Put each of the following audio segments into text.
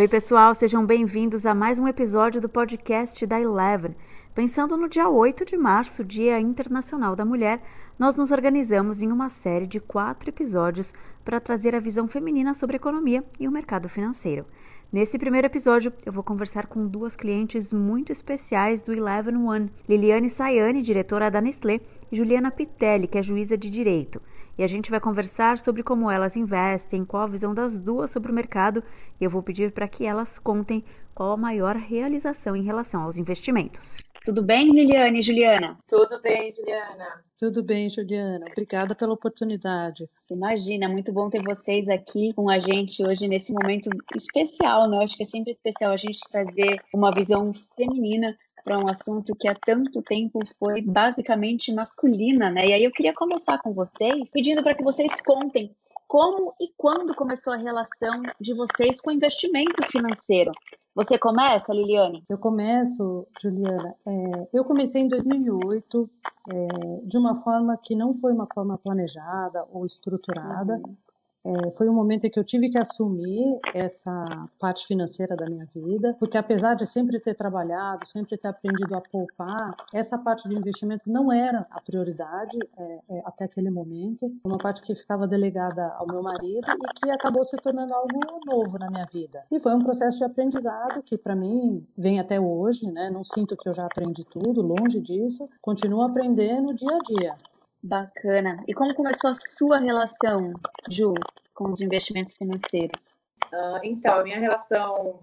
Oi, pessoal, sejam bem-vindos a mais um episódio do podcast da Eleven. Pensando no dia 8 de março, Dia Internacional da Mulher, nós nos organizamos em uma série de quatro episódios para trazer a visão feminina sobre economia e o mercado financeiro. Nesse primeiro episódio, eu vou conversar com duas clientes muito especiais do Eleven One, Liliane Sayane, diretora da Nestlé, e Juliana Pitelli, que é juíza de direito. E a gente vai conversar sobre como elas investem, qual a visão das duas sobre o mercado, e eu vou pedir para que elas contem qual a maior realização em relação aos investimentos. Tudo bem, Liliane e Juliana? Tudo bem, Juliana. Tudo bem, Juliana. Obrigada pela oportunidade. Imagina, muito bom ter vocês aqui com a gente hoje nesse momento especial, né? Eu acho que é sempre especial a gente trazer uma visão feminina para um assunto que há tanto tempo foi basicamente masculina, né? E aí eu queria começar com vocês, pedindo para que vocês contem como e quando começou a relação de vocês com o investimento financeiro. Você começa, Liliane? Eu começo, Juliana. É, eu comecei em 2008 é, de uma forma que não foi uma forma planejada ou estruturada. Uhum. É, foi um momento em que eu tive que assumir essa parte financeira da minha vida, porque apesar de sempre ter trabalhado, sempre ter aprendido a poupar, essa parte do investimento não era a prioridade é, é, até aquele momento. Uma parte que ficava delegada ao meu marido e que acabou se tornando algo novo na minha vida. E foi um processo de aprendizado que para mim vem até hoje, né? Não sinto que eu já aprendi tudo, longe disso. Continuo aprendendo dia a dia. Bacana. E como começou a sua relação, Ju, com os investimentos financeiros? Uh, então, a minha relação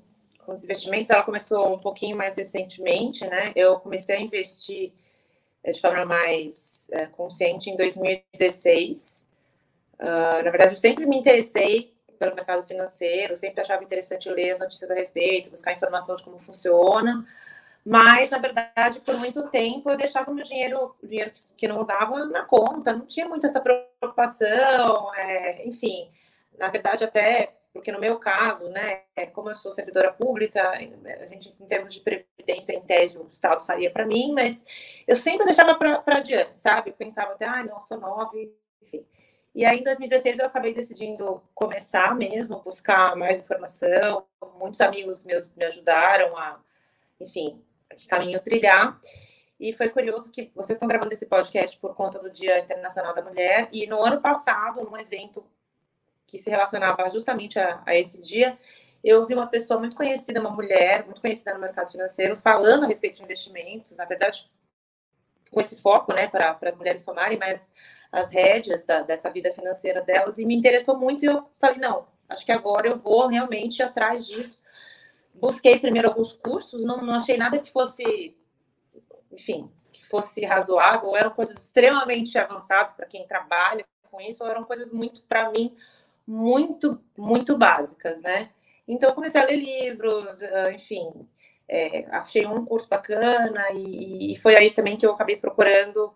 com os investimentos, ela começou um pouquinho mais recentemente, né? Eu comecei a investir eh, de forma mais é, consciente em 2016. Uh, ah, na verdade, eu sempre me interessei pelo mercado financeiro, sempre achava interessante ler as notícias a respeito, buscar informação de como funciona. Mas, na verdade, por muito tempo eu deixava meu dinheiro, o dinheiro que não usava, na conta, não tinha muito essa preocupação, é, enfim. Na verdade, até porque no meu caso, né, como eu sou servidora pública, a gente, em termos de previdência, em tese, o Estado faria para mim, mas eu sempre deixava para adiante, sabe? pensava até, ah, não, sou nove, enfim. E aí, em 2016, eu acabei decidindo começar mesmo, buscar mais informação. Muitos amigos meus me ajudaram a, enfim, que caminho trilhar. E foi curioso que vocês estão gravando esse podcast por conta do Dia Internacional da Mulher. E no ano passado, num evento que se relacionava justamente a, a esse dia, eu vi uma pessoa muito conhecida, uma mulher muito conhecida no mercado financeiro, falando a respeito de investimentos. Na verdade, com esse foco, né, para as mulheres tomarem mais as rédeas da, dessa vida financeira delas. E me interessou muito. E eu falei, não, acho que agora eu vou realmente atrás disso busquei primeiro alguns cursos, não, não achei nada que fosse, enfim, que fosse razoável, eram coisas extremamente avançadas para quem trabalha com isso, ou eram coisas muito, para mim, muito, muito básicas, né? Então, comecei a ler livros, ah, enfim, é, achei um curso bacana e, e foi aí também que eu acabei procurando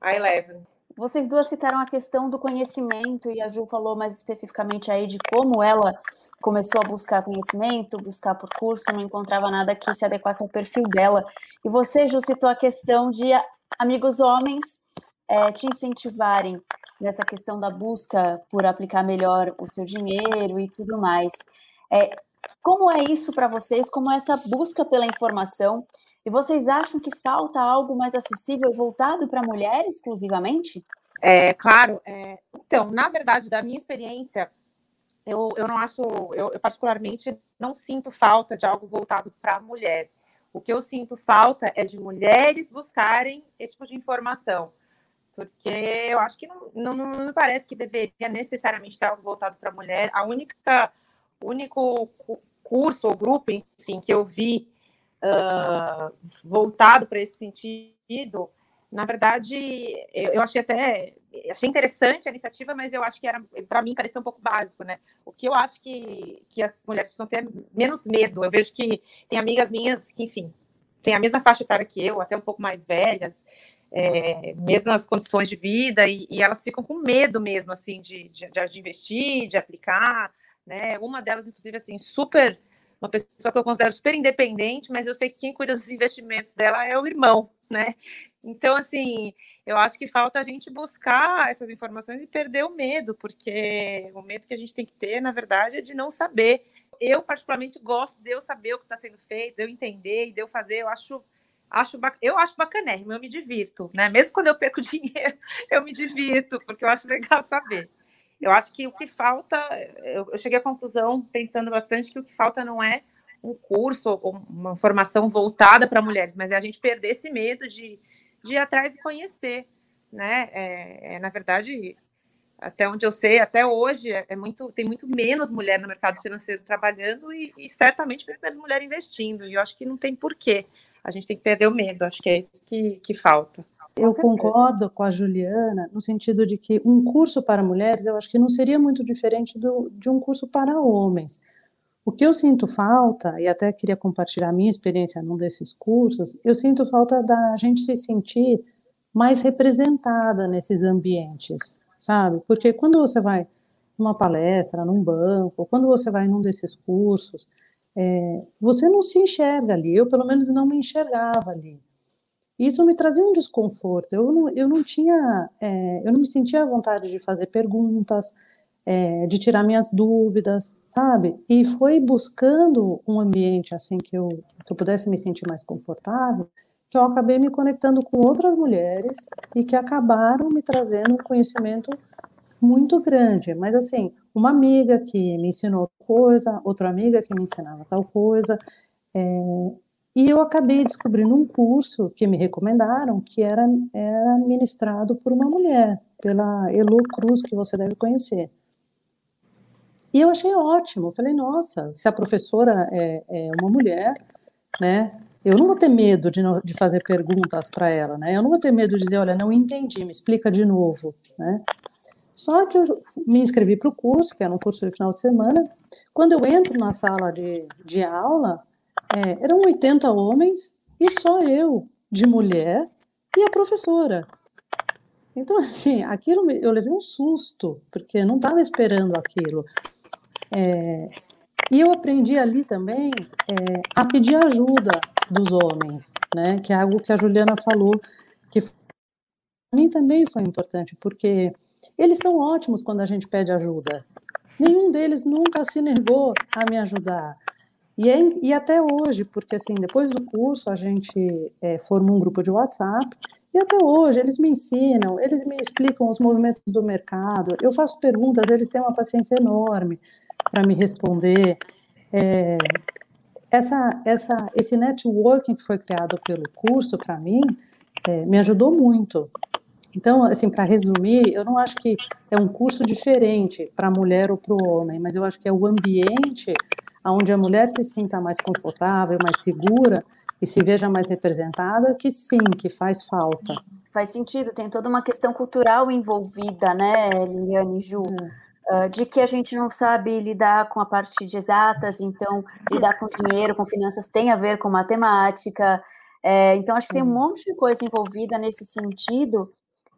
a Eleven. Vocês duas citaram a questão do conhecimento e a Ju falou mais especificamente aí de como ela começou a buscar conhecimento, buscar por curso, não encontrava nada que se adequasse ao perfil dela. E você, Ju, citou a questão de amigos homens é, te incentivarem nessa questão da busca por aplicar melhor o seu dinheiro e tudo mais. É, como é isso para vocês? Como é essa busca pela informação? E vocês acham que falta algo mais acessível voltado para mulher exclusivamente? É, claro. É, então, na verdade, da minha experiência, eu, eu não acho, eu, eu particularmente não sinto falta de algo voltado para a mulher. O que eu sinto falta é de mulheres buscarem esse tipo de informação. Porque eu acho que não, não, não me parece que deveria necessariamente algo voltado para a mulher. A única, único curso ou grupo, enfim, que eu vi uh, voltado para esse sentido, na verdade, eu, achei até achei interessante a iniciativa, mas eu acho que era para mim parecia um pouco básico, né? O que eu acho que, que as mulheres precisam ter menos medo. Eu vejo que tem amigas minhas que, enfim, têm a mesma faixa etária que eu, até um pouco mais velhas, é, mesmas condições de vida, e, e, elas ficam com medo mesmo, assim, de, de, de investir, de aplicar, né? Uma delas, inclusive, assim, super uma pessoa que eu considero super independente, mas eu sei que quem cuida dos investimentos dela é o irmão, né? Então, assim, eu acho que falta a gente buscar essas informações e perder o medo, porque o medo que a gente tem que ter, na verdade, é de não saber. eu particularmente gosto de eu saber o que está sendo feito, de eu entender e de eu fazer. Eu acho, acho, eu acho bacanérrimo, eu me divirto, né? Mesmo quando eu perco dinheiro, eu me divirto, porque eu acho legal saber. Eu acho que o que falta, eu, eu cheguei à conclusão, pensando bastante, que o que falta não é um curso ou uma formação voltada para mulheres, mas é a gente perder esse medo de, de ir atrás e conhecer, né? É, é, na verdade, até onde eu sei, até hoje é, é muito, tem muito menos mulher no mercado financeiro trabalhando e, e certamente menos mulher investindo. E eu acho que não tem porquê. A gente tem que perder o medo. Acho que é isso que, que falta. Eu concordo com a Juliana no sentido de que um curso para mulheres, eu acho que não seria muito diferente do, de um curso para homens. O que eu sinto falta, e até queria compartilhar a minha experiência num desses cursos, eu sinto falta da gente se sentir mais representada nesses ambientes, sabe? Porque quando você vai numa palestra, num banco, quando você vai num desses cursos, é, você não se enxerga ali. Eu, pelo menos, não me enxergava ali. Isso me trazia um desconforto. Eu não, eu não tinha, é, eu não me sentia à vontade de fazer perguntas, é, de tirar minhas dúvidas, sabe? E foi buscando um ambiente assim que eu, que eu pudesse me sentir mais confortável, que eu acabei me conectando com outras mulheres e que acabaram me trazendo um conhecimento muito grande. Mas assim, uma amiga que me ensinou coisa, outra amiga que me ensinava tal coisa, é, e eu acabei descobrindo um curso que me recomendaram, que era, era ministrado por uma mulher, pela Elu Cruz, que você deve conhecer. E eu achei ótimo. falei, nossa, se a professora é, é uma mulher, né? Eu não vou ter medo de, não, de fazer perguntas para ela, né? Eu não vou ter medo de dizer, olha, não entendi, me explica de novo, né? Só que eu me inscrevi para o curso, que era um curso de final de semana. Quando eu entro na sala de, de aula, é, eram 80 homens e só eu, de mulher, e a professora. Então, assim, aquilo eu levei um susto, porque não estava esperando aquilo. É, e eu aprendi ali também é, a pedir ajuda dos homens, né? Que é algo que a Juliana falou, que para mim também foi importante, porque eles são ótimos quando a gente pede ajuda. Nenhum deles nunca se negou a me ajudar. E, é, e até hoje, porque assim, depois do curso a gente é, um grupo de WhatsApp e até hoje eles me ensinam, eles me explicam os movimentos do mercado, eu faço perguntas, eles têm uma paciência enorme para me responder. É, essa, essa, esse networking que foi criado pelo curso, para mim, é, me ajudou muito. Então, assim, para resumir, eu não acho que é um curso diferente para a mulher ou para o homem, mas eu acho que é o ambiente onde a mulher se sinta mais confortável, mais segura e se veja mais representada, que sim, que faz falta. Faz sentido, tem toda uma questão cultural envolvida, né, Liliane e Ju? É. Uh, de que a gente não sabe lidar com a parte de exatas, então lidar com dinheiro, com finanças tem a ver com matemática. É, então, acho que tem um monte de coisa envolvida nesse sentido.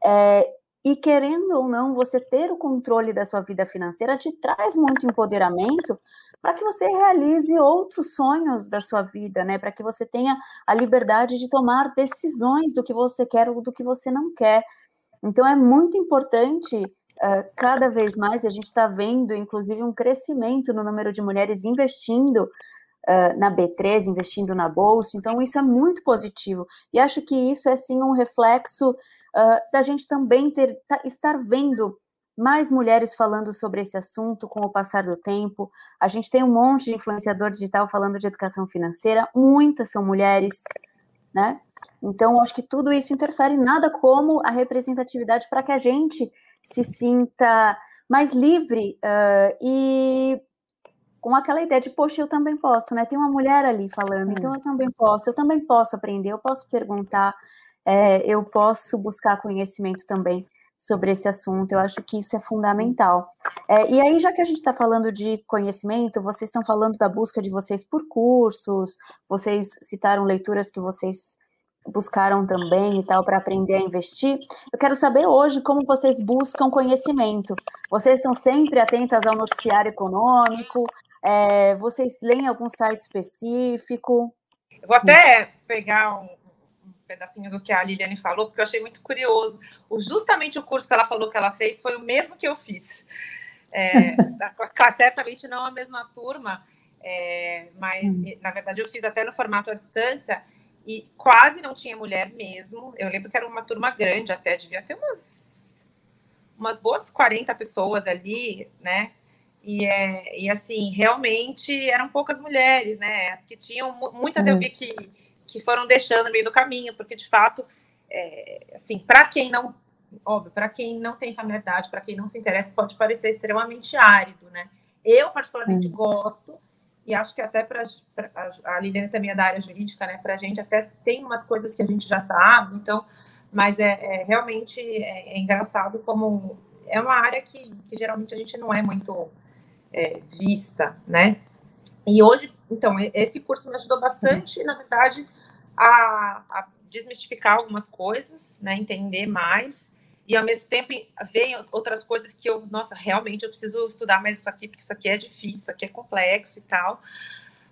É, e querendo ou não, você ter o controle da sua vida financeira te traz muito empoderamento para que você realize outros sonhos da sua vida, né? Para que você tenha a liberdade de tomar decisões do que você quer ou do que você não quer. Então, é muito importante uh, cada vez mais, a gente está vendo, inclusive, um crescimento no número de mulheres investindo uh, na B3, investindo na bolsa. Então, isso é muito positivo. E acho que isso é, sim, um reflexo uh, da gente também ter, tá, estar vendo mais mulheres falando sobre esse assunto com o passar do tempo. A gente tem um monte de influenciador digital falando de educação financeira, muitas são mulheres, né? Então, acho que tudo isso interfere nada como a representatividade para que a gente se sinta mais livre uh, e com aquela ideia de, poxa, eu também posso, né? Tem uma mulher ali falando, então hum. eu também posso, eu também posso aprender, eu posso perguntar, é, eu posso buscar conhecimento também sobre esse assunto. Eu acho que isso é fundamental. É, e aí, já que a gente está falando de conhecimento, vocês estão falando da busca de vocês por cursos, vocês citaram leituras que vocês buscaram também e tal para aprender a investir. Eu quero saber hoje como vocês buscam conhecimento. Vocês estão sempre atentas ao noticiário econômico? É, vocês leem algum site específico? Eu vou até pegar um, um, pedacinho do que a Liliane falou, porque eu achei muito curioso. O, justamente o curso que ela falou que ela fez foi o mesmo que eu fiz. É, certamente não a mesma turma, É, mas, hum. na verdade, eu fiz até no formato à distância e quase não tinha mulher mesmo. Eu lembro que era uma turma grande até, devia ter umas, umas boas 40 pessoas ali, né? E, é, e assim, realmente eram poucas mulheres, né? As que tinham, muitas eu vi que, que foram deixando no meio do caminho, porque de fato, é, assim, para quem não, óbvio, para quem não tem familiaridade, para quem não se interessa, pode parecer extremamente árido, né? Eu, particularmente, gosto, e acho que até para a Liliane também é da área jurídica, né? Para a gente até tem umas coisas que a gente já sabe, então, mas é, é realmente é, é, engraçado como é uma área que, que geralmente a gente não é muito é, vista, né? E hoje, então, esse curso me ajudou bastante, na verdade, a, a desmistificar algumas coisas, né? Entender mais e ao mesmo tempo vem outras coisas que eu, nossa, realmente eu preciso estudar mais isso aqui, porque isso aqui é difícil, isso aqui é complexo e tal.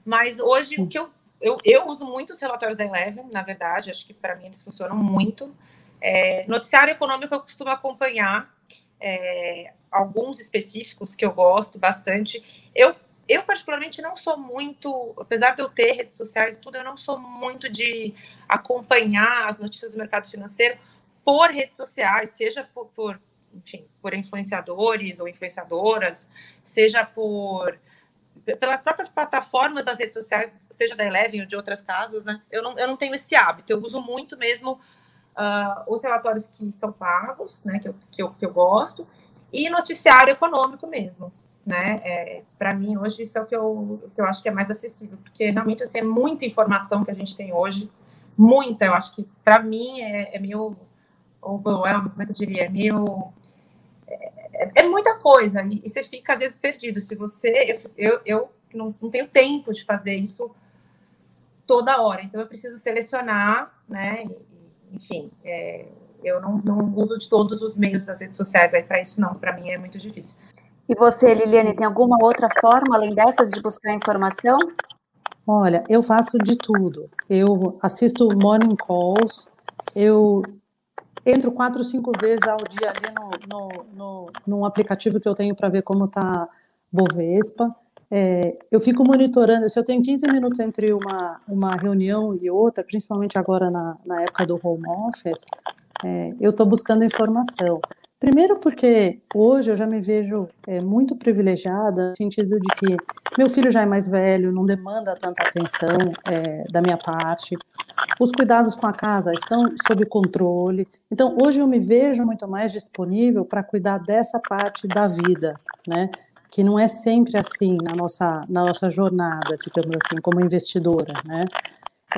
Mas hoje o que eu, eu, eu uso muito os relatórios da Eleven, na verdade, acho que para mim eles funcionam muito. É, noticiário econômico eu costumo acompanhar é, alguns específicos que eu gosto bastante. Eu, eu, particularmente, não sou muito, apesar de eu ter redes sociais e tudo, eu não sou muito de acompanhar as notícias do mercado financeiro por redes sociais, seja por, por, enfim, por influenciadores ou influenciadoras, seja por pelas próprias plataformas das redes sociais, seja da Eleven ou de outras casas, né? Eu não, eu não tenho esse hábito, eu uso muito mesmo uh, os relatórios que são pagos, né? Que eu, que eu, que eu gosto, e noticiário econômico mesmo, né? É, Para mim, hoje, isso é o que eu, que eu acho que é mais acessível, porque realmente assim, é muita informação que a gente tem hoje, muita, eu acho que para mim é, é meio overwhelmed, como é que eu diria? É meio. É, é, muita coisa, e, e, você fica às vezes perdido. Se você. Eu, eu, eu não, não tenho tempo de fazer isso toda hora, então eu preciso selecionar, né? E, enfim, é, eu não, não, uso de todos os meios das redes sociais aí para isso, não. Para mim é muito difícil. E você, Liliane, tem alguma outra forma além dessas de buscar informação? Olha, eu faço de tudo. Eu assisto morning calls, eu entro quatro, cinco vezes ao dia ali no, no, no, num aplicativo que eu tenho para ver como está Bovespa. É, eu fico monitorando, se eu tenho 15 minutos entre uma, uma reunião e outra, principalmente agora na, na época do home office, é, eu estou buscando informação. Primeiro porque hoje eu já me vejo é, muito privilegiada no sentido de que meu filho já é mais velho, não demanda tanta atenção é, da minha parte, os cuidados com a casa estão sob controle. Então hoje eu me vejo muito mais disponível para cuidar dessa parte da vida, né? Que não é sempre assim na nossa na nossa jornada, digamos assim, como investidora, né?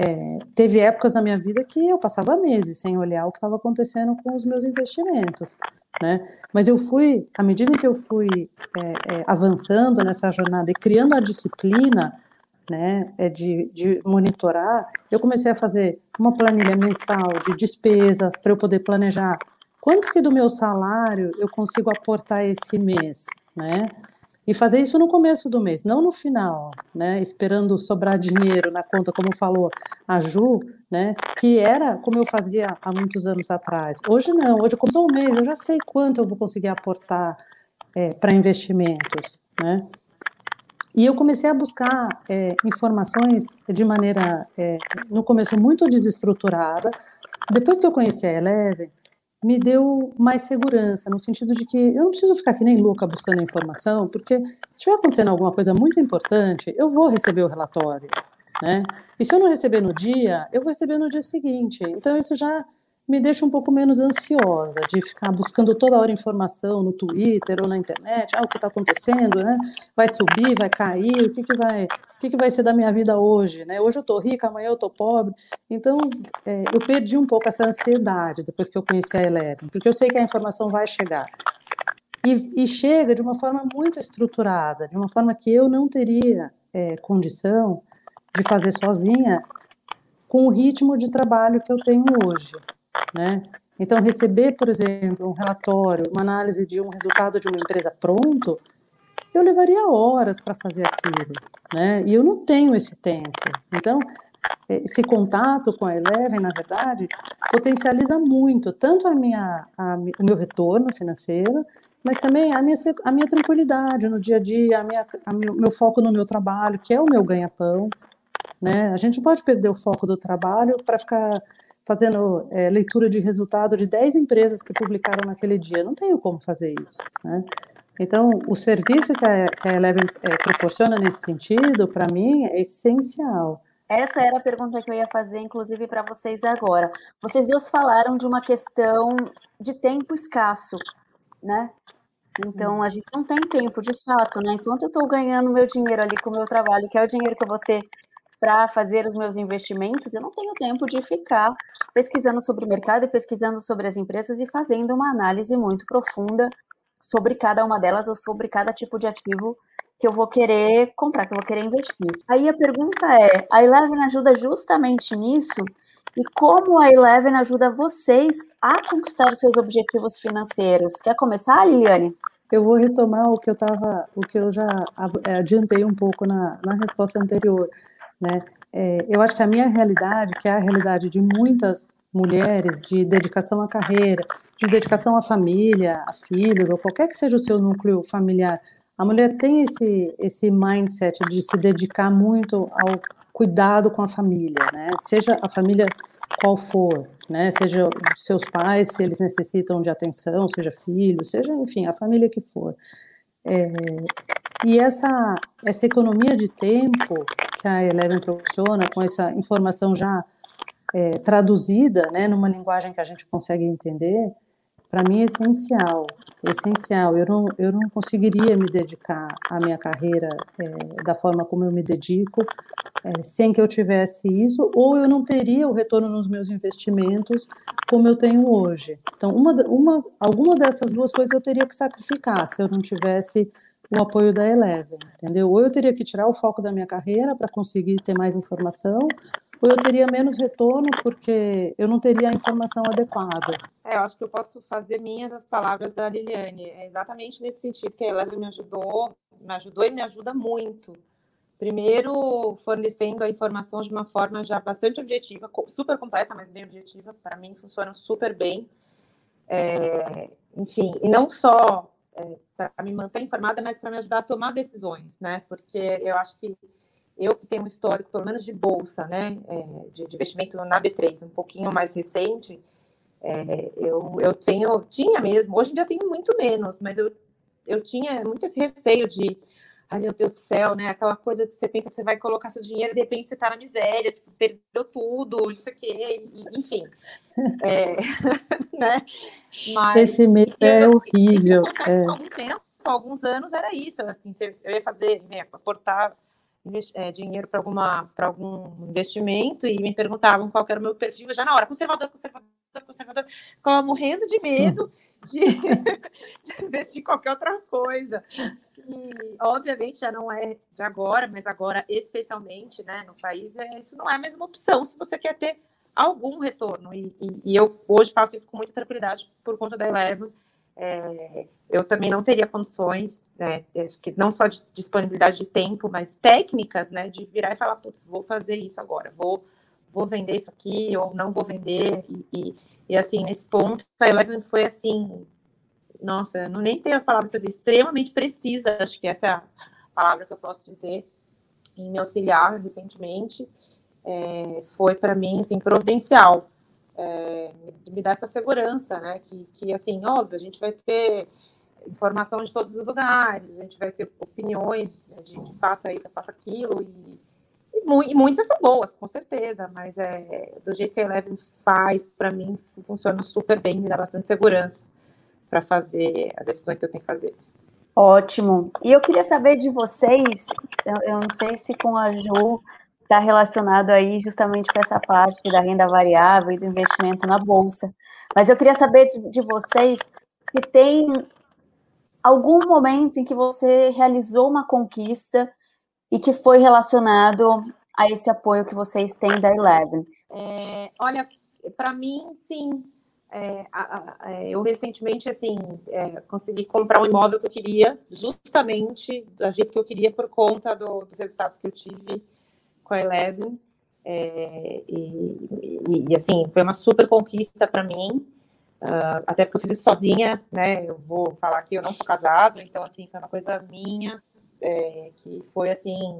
É, teve épocas na minha vida que eu passava meses sem olhar o que estava acontecendo com os meus investimentos, né? Mas eu fui, à medida que eu fui é, é, avançando nessa jornada e criando a disciplina, né, é de, de monitorar, eu comecei a fazer uma planilha mensal de despesas para eu poder planejar quanto que do meu salário eu consigo aportar esse mês, né? E fazer isso no começo do mês, não no final, né? Esperando sobrar dinheiro na conta, como falou a Ju, né? Que era como eu fazia há muitos anos atrás. Hoje não, hoje começou o mês, eu já sei quanto eu vou conseguir aportar é, para investimentos, né? E eu comecei a buscar é, informações de maneira, é, no começo, muito desestruturada. Depois que eu conheci a Eleven, me deu mais segurança, no sentido de que eu não preciso ficar que nem louca buscando informação, porque se estiver acontecendo alguma coisa muito importante, eu vou receber o relatório, né? E se eu não receber no dia, eu vou receber no dia seguinte. Então isso já me deixa um pouco menos ansiosa de ficar buscando toda hora informação no Twitter ou na internet, ah, o que está acontecendo, né? Vai subir, vai cair, o que, que vai, o que, que vai ser da minha vida hoje, né? Hoje eu estou rica, amanhã eu estou pobre. Então, é, eu perdi um pouco essa ansiedade depois que eu conheci a Eleven, porque eu sei que a informação vai chegar. E, e chega de uma forma muito estruturada, de uma forma que eu não teria é, condição de fazer sozinha com o ritmo de trabalho que eu tenho hoje né? Então, receber, por exemplo, um relatório, uma análise de um resultado de uma empresa pronto, eu levaria horas para fazer aquilo, né? E eu não tenho esse tempo. Então, esse contato com a Eleven, na verdade, potencializa muito tanto a minha, a, o meu retorno financeiro mas também a minha, a minha tranquilidade no dia a dia, a minha, a meu, meu foco no meu trabalho, que é o meu ganha-pão. Né? A gente pode perder o foco do trabalho para ficar fazendo é, leitura de resultado de 10 empresas que publicaram naquele dia. Não tenho como fazer isso. Né? Então, o serviço que a, que a Eleven é, proporciona nesse sentido, para mim, é essencial. Essa era a pergunta que eu ia fazer, inclusive, para vocês agora. Vocês duas falaram de uma questão de tempo escasso, né? Então, a gente não tem tempo, de fato, né? Enquanto eu estou ganhando meu dinheiro ali com o meu trabalho, que é o dinheiro que eu vou ter para fazer os meus investimentos, eu não tenho tempo de ficar pesquisando sobre o mercado e pesquisando sobre as empresas e fazendo uma análise muito profunda sobre cada uma delas ou sobre cada tipo de ativo que eu vou querer comprar, que eu vou querer investir. Aí a pergunta é: a Eleven ajuda justamente nisso? E como a Eleven ajuda vocês a conquistar os seus objetivos financeiros? Quer começar, Liliane? Eu vou retomar o que eu estava, o que eu já adiantei um pouco na, na resposta anterior. Né? É, eu acho que a minha realidade, que é a realidade de muitas mulheres, de dedicação à carreira, de dedicação à família, a filhos, ou qualquer que seja o seu núcleo familiar, a mulher tem esse, esse mindset de se dedicar muito ao cuidado com a família, né? Seja a família qual for, né? Seja seus pais, se eles necessitam de atenção, seja filho, seja, enfim, a família que for. É, e essa, essa economia de tempo que a Eleven proporciona, com essa informação já é, traduzida né, numa linguagem que a gente consegue entender, para mim é essencial, essencial. Eu não, eu não conseguiria me dedicar à minha carreira é, da forma como eu me dedico é, sem que eu tivesse isso, ou eu não teria o retorno nos meus investimentos como eu tenho hoje. Então, uma, uma, alguma dessas duas coisas eu teria que sacrificar se eu não tivesse o apoio da Eleven, entendeu? Ou eu teria que tirar o foco da minha carreira para conseguir ter mais informação, ou eu teria menos retorno porque eu não teria a informação adequada. É, eu acho que eu posso fazer minhas as palavras da Liliane. É exatamente nesse sentido que a Eleven me ajudou, me ajudou e me ajuda muito. Primeiro, fornecendo a informação de uma forma já bastante objetiva, super completa, mas bem objetiva. Para mim, funciona super bem. É, enfim, e não só é, para me manter informada, mas para me ajudar a tomar decisões, né? Porque eu acho que eu que tenho um histórico, pelo menos de bolsa, né, é, de, de, investimento na B3, um pouquinho mais recente, é, eu, eu tenho, tinha mesmo, hoje em dia tenho muito menos, mas eu, eu tinha muito esse receio de, ai meu Deus do céu, né, aquela coisa que você pensa que você vai colocar seu dinheiro e de repente você está na miséria, tipo, perdeu tudo, isso aqui, enfim, é, né, mas... Esse medo é horrível. É. algum tempo, alguns anos era isso, assim, eu ia fazer, né, aportar é, dinheiro para alguma para algum investimento e me perguntavam qual era o meu perfil já na hora conservador conservador conservador ficava morrendo de medo de, de, investir em qualquer outra coisa e obviamente já não é de agora mas agora especialmente né no país é, isso não é a mesma opção se você quer ter algum retorno. E, e, e eu hoje faço isso com muita tranquilidade por conta da Eleven. É, eu também não teria condições, né, não só de disponibilidade de tempo, mas técnicas, né, de virar e falar, putz, vou fazer isso agora, vou, vou vender isso aqui, ou não vou vender, e, e, e assim, nesse ponto, a Eleven foi assim, nossa, não nem tenho a palavra para dizer, extremamente precisa, acho que essa é a palavra que eu posso dizer, em me auxiliar recentemente, é, foi para mim, assim, providencial, é, me dá essa segurança, né? Que, que, assim, óbvio, a gente vai ter informação de todos os lugares, a gente vai ter opiniões de, de faça isso, faça aquilo, e, e, e, muitas são boas, com certeza, mas é, do jeito que a Eleven faz, para mim, funciona super bem, me dá bastante segurança para fazer as decisões que eu tenho que fazer. Ótimo. E eu queria saber de vocês, eu, eu não sei se com a Ju está relacionado aí justamente com essa parte da renda variável e do investimento na bolsa. Mas eu queria saber de, de vocês se tem algum momento em que você realizou uma conquista e que foi relacionado a esse apoio que vocês têm da Eleven. É, olha, para mim, sim. É, a, a, é, eu recentemente assim é, consegui comprar um imóvel que eu queria, justamente do jeito que eu queria por conta do, dos resultados que eu tive com a Eleven. É, e, e, e, assim, foi uma super conquista para mim. Uh, até porque eu fiz isso sozinha, né? Eu vou falar que eu não sou casada, então assim foi uma coisa minha é, que foi assim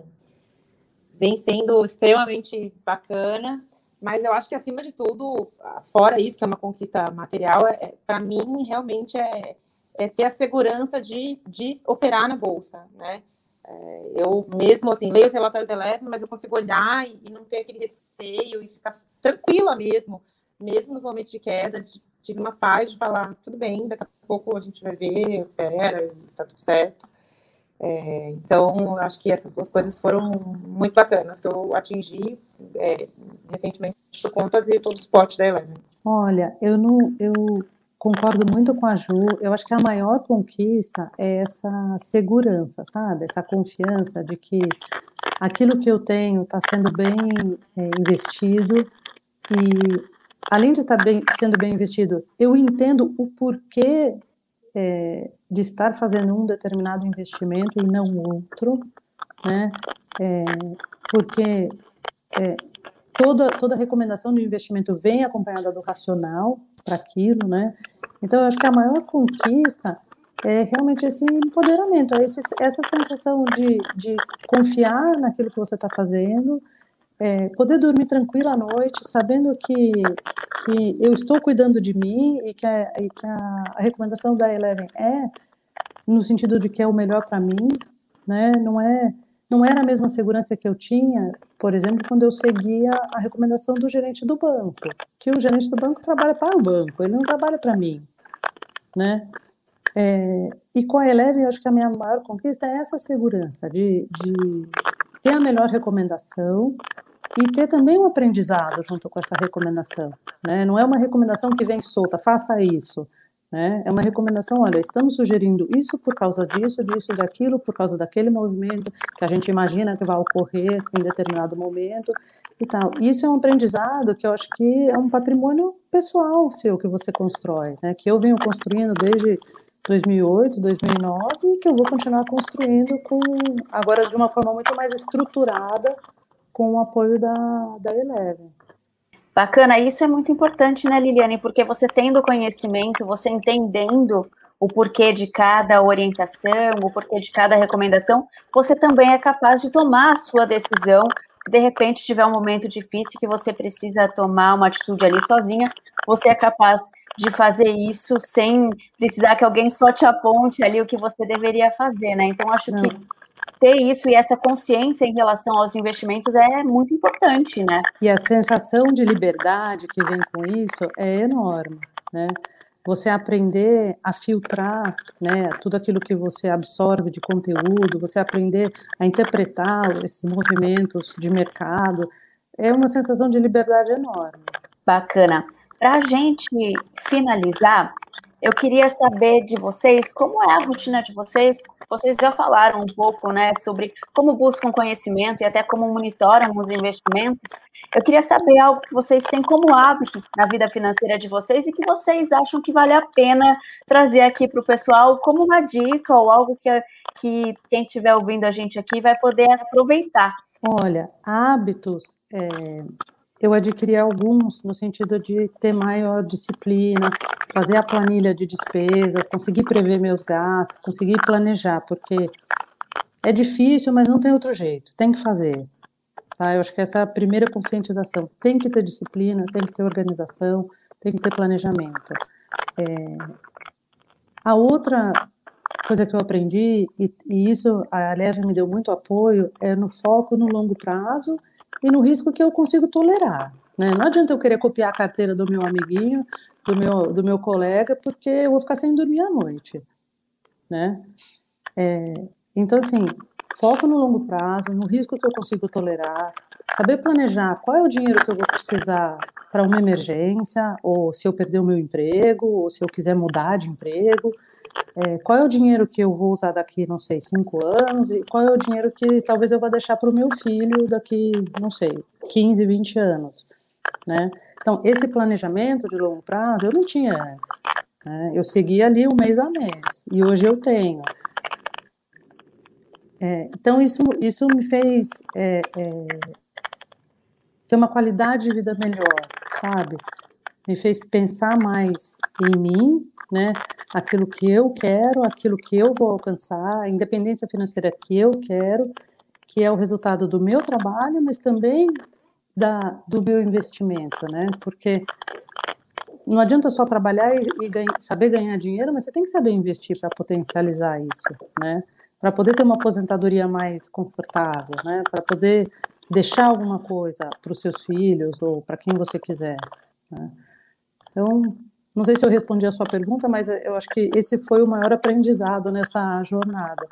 vem sendo extremamente bacana. Mas eu acho que acima de tudo, fora isso que é uma conquista material, é, é para mim realmente é, é, ter a segurança de, de operar na bolsa, né? É, eu mesmo assim leio os relatórios elétricos, mas eu consigo olhar e, e não ter aquele receio e ficar tranquila mesmo, mesmo nos momentos de queda, tive uma paz de falar, tudo bem, daqui a pouco a gente vai ver, opera, tá tudo certo. É, então, acho que essas duas coisas foram muito bacanas, que eu atingi é, recentemente por conta de todo o suporte da Eleven. Olha, eu não, eu concordo muito com a Ju. Eu acho que a maior conquista é essa segurança, sabe? Essa confiança de que aquilo que eu tenho está sendo bem é, investido e além de estar bem, sendo bem investido, eu entendo o porquê é, de estar fazendo um determinado investimento e não outro, né? É, porque é, toda, toda recomendação de investimento vem acompanhada do racional para aquilo, né? Então, eu acho que a maior conquista é realmente esse empoderamento, é esse, essa sensação de, de confiar naquilo que você está fazendo, é, poder dormir tranquila à noite, sabendo que, que eu estou cuidando de mim e que a, e que a, recomendação da Eleven é no sentido de que é o melhor para mim, né? Não é não era a mesma segurança que eu tinha, por exemplo, quando eu seguia a recomendação do gerente do banco, que o gerente do banco trabalha para o banco, ele não trabalha para mim, né? É, e com a Eleven, eu acho que a minha maior conquista é essa segurança de, de ter a melhor recomendação, e ter também um aprendizado junto com essa recomendação. Né? Não é uma recomendação que vem solta, faça isso. Né? É uma recomendação, olha, estamos sugerindo isso por causa disso, disso, daquilo, por causa daquele movimento que a gente imagina que vai ocorrer em determinado momento e tal. Isso é um aprendizado que eu acho que é um patrimônio pessoal seu que você constrói, né? que eu venho construindo desde 2008, 2009 e que eu vou continuar construindo com agora de uma forma muito mais estruturada com o apoio da, da Eleven. Bacana, isso é muito importante, né, Liliane? Porque você tendo conhecimento, você entendendo o porquê de cada orientação, o porquê de cada recomendação, você também é capaz de tomar a sua decisão. Se de repente tiver um momento difícil que você precisa tomar uma atitude ali sozinha, você é capaz de fazer isso sem precisar que alguém só te aponte ali o que você deveria fazer, né? Então acho que ter isso e essa consciência em relação aos investimentos é muito importante, né? E a sensação de liberdade que vem com isso é enorme, né? Você aprender a filtrar, né, tudo aquilo que você absorve de conteúdo, você aprender a interpretar esses movimentos de mercado, é uma sensação de liberdade enorme. Bacana. Para a gente finalizar, eu queria saber de vocês como é a rotina de vocês. Vocês já falaram um pouco, né, sobre como buscam conhecimento e até como monitoram os investimentos. Eu queria saber algo que vocês têm como hábito na vida financeira de vocês e que vocês acham que vale a pena trazer aqui para o pessoal como uma dica ou algo que, que quem estiver ouvindo a gente aqui vai poder aproveitar. Olha, hábitos. É eu adquiri alguns no sentido de ter maior disciplina, fazer a planilha de despesas, conseguir prever meus gastos, conseguir planejar, porque é difícil, mas não tem outro jeito, tem que fazer. Tá? Eu acho que essa é a primeira conscientização. Tem que ter disciplina, tem que ter organização, tem que ter planejamento. É... A outra coisa que eu aprendi, e, e isso a Leve me deu muito apoio, é no foco no longo prazo e no risco que eu consigo tolerar. Né? Não adianta eu querer copiar a carteira do meu amiguinho, do meu, do meu colega, porque eu vou ficar sem dormir à noite. Né? É, então, assim, foco no longo prazo, no risco que eu consigo tolerar, saber planejar qual é o dinheiro que eu vou precisar para uma emergência, ou se eu perder o meu emprego, ou se eu quiser mudar de emprego, é, qual é o dinheiro que eu vou usar daqui, não sei, cinco anos, e qual é o dinheiro que talvez eu vá deixar para o meu filho daqui, não sei, 15, 20 anos, né? Então, esse planejamento de longo prazo eu não tinha antes. Né? Eu seguia ali um mês a mês, e hoje eu tenho. É, então, isso, isso me fez é, é, ter uma qualidade de vida melhor, sabe? me fez pensar mais em mim, né? Aquilo que eu quero, aquilo que eu vou alcançar, a independência financeira que eu quero, que é o resultado do meu trabalho, mas também da, do meu investimento, né? Porque não adianta só trabalhar e, e ganha, saber ganhar dinheiro, mas você tem que saber investir para potencializar isso, né? Para poder ter uma aposentadoria mais confortável, né? Para poder deixar alguma coisa para os seus filhos ou para quem você quiser. Né? Então, não sei se eu respondi a sua pergunta, mas eu acho que esse foi o maior aprendizado nessa jornada.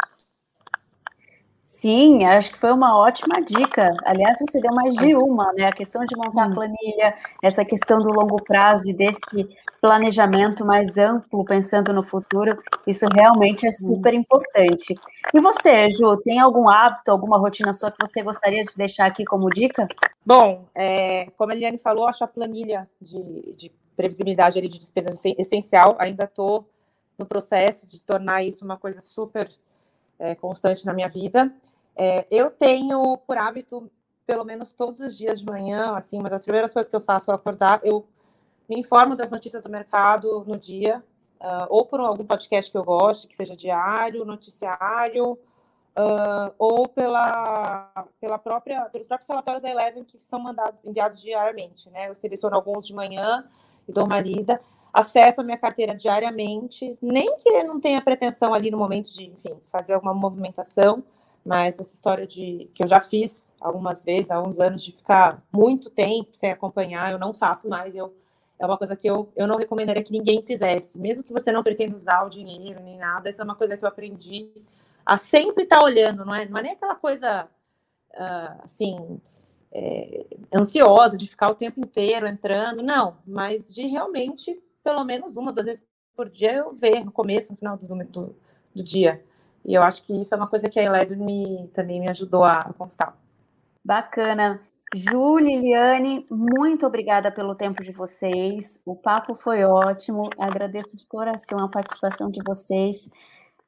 Sim, acho que foi uma ótima dica. Aliás, você deu mais de uma, né? A questão de montar a hum. planilha, essa questão do longo prazo e desse planejamento mais amplo, pensando no futuro, isso realmente é hum. super importante. E você, Ju, tem algum hábito, alguma rotina sua que você gostaria de deixar aqui como dica? Bom, é, como a Eliane falou, acho a planilha de, de previsibilidade ali de despesas essencial. Ainda estou no processo de tornar isso uma coisa super é, constante na minha vida. É, eu tenho por hábito, pelo menos todos os dias de manhã, assim, uma das primeiras coisas que eu faço ao acordar, eu me informo das notícias do mercado no dia, uh, ou por algum podcast que eu goste, que seja diário, noticiário, uh, ou pela, pela própria, pelos próprios relatórios da Eleven que são mandados, enviados diariamente, né? Eu seleciono alguns de manhã e lida acesso à minha carteira diariamente, nem que não tenha pretensão ali no momento de, enfim, fazer alguma movimentação, mas essa história de que eu já fiz algumas vezes, há alguns anos, de ficar muito tempo sem acompanhar, eu não faço mais, eu é uma coisa que eu, eu não recomendaria que ninguém fizesse, mesmo que você não pretenda usar o dinheiro nem nada, essa é uma coisa que eu aprendi a sempre estar olhando, não é, não é nem aquela coisa uh, assim é, ansiosa de ficar o tempo inteiro entrando, não, mas de realmente pelo menos uma, duas vezes por dia eu ver no começo, no final do, do, do dia. E eu acho que isso é uma coisa que a Eleven me, também me ajudou a, conquistar. Bacana. Ju, Liliane, muito obrigada pelo tempo de vocês. O papo foi ótimo. Agradeço de coração a participação de vocês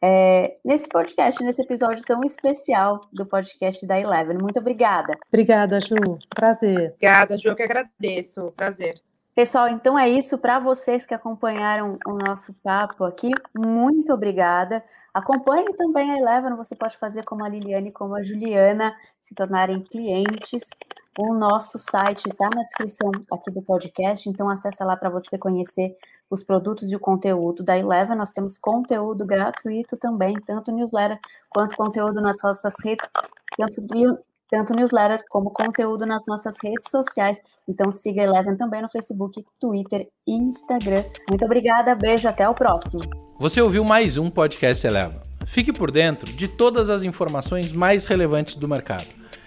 é, nesse podcast, nesse episódio tão especial do podcast da Eleven. Muito obrigada. Obrigada, Ju. Prazer. Obrigada, Ju, eu que agradeço. Prazer. Pessoal, então é isso para vocês que acompanharam o nosso papo aqui. Muito obrigada. Acompanhe também a Eleven, você pode fazer como a Liliane e como a Juliana, se tornarem clientes. O nosso site está na descrição aqui do podcast, então acessa lá para você conhecer os produtos e o conteúdo da Eleven. Nós temos conteúdo gratuito também, tanto newsletter quanto conteúdo nas nossas redes, tanto tanto newsletter como conteúdo nas nossas redes sociais. Então siga a Eleven também no Facebook, Twitter e Instagram. Muito obrigada, beijo, até o próximo. Você ouviu mais um podcast Eleven. Fique por dentro de todas as informações mais relevantes do mercado.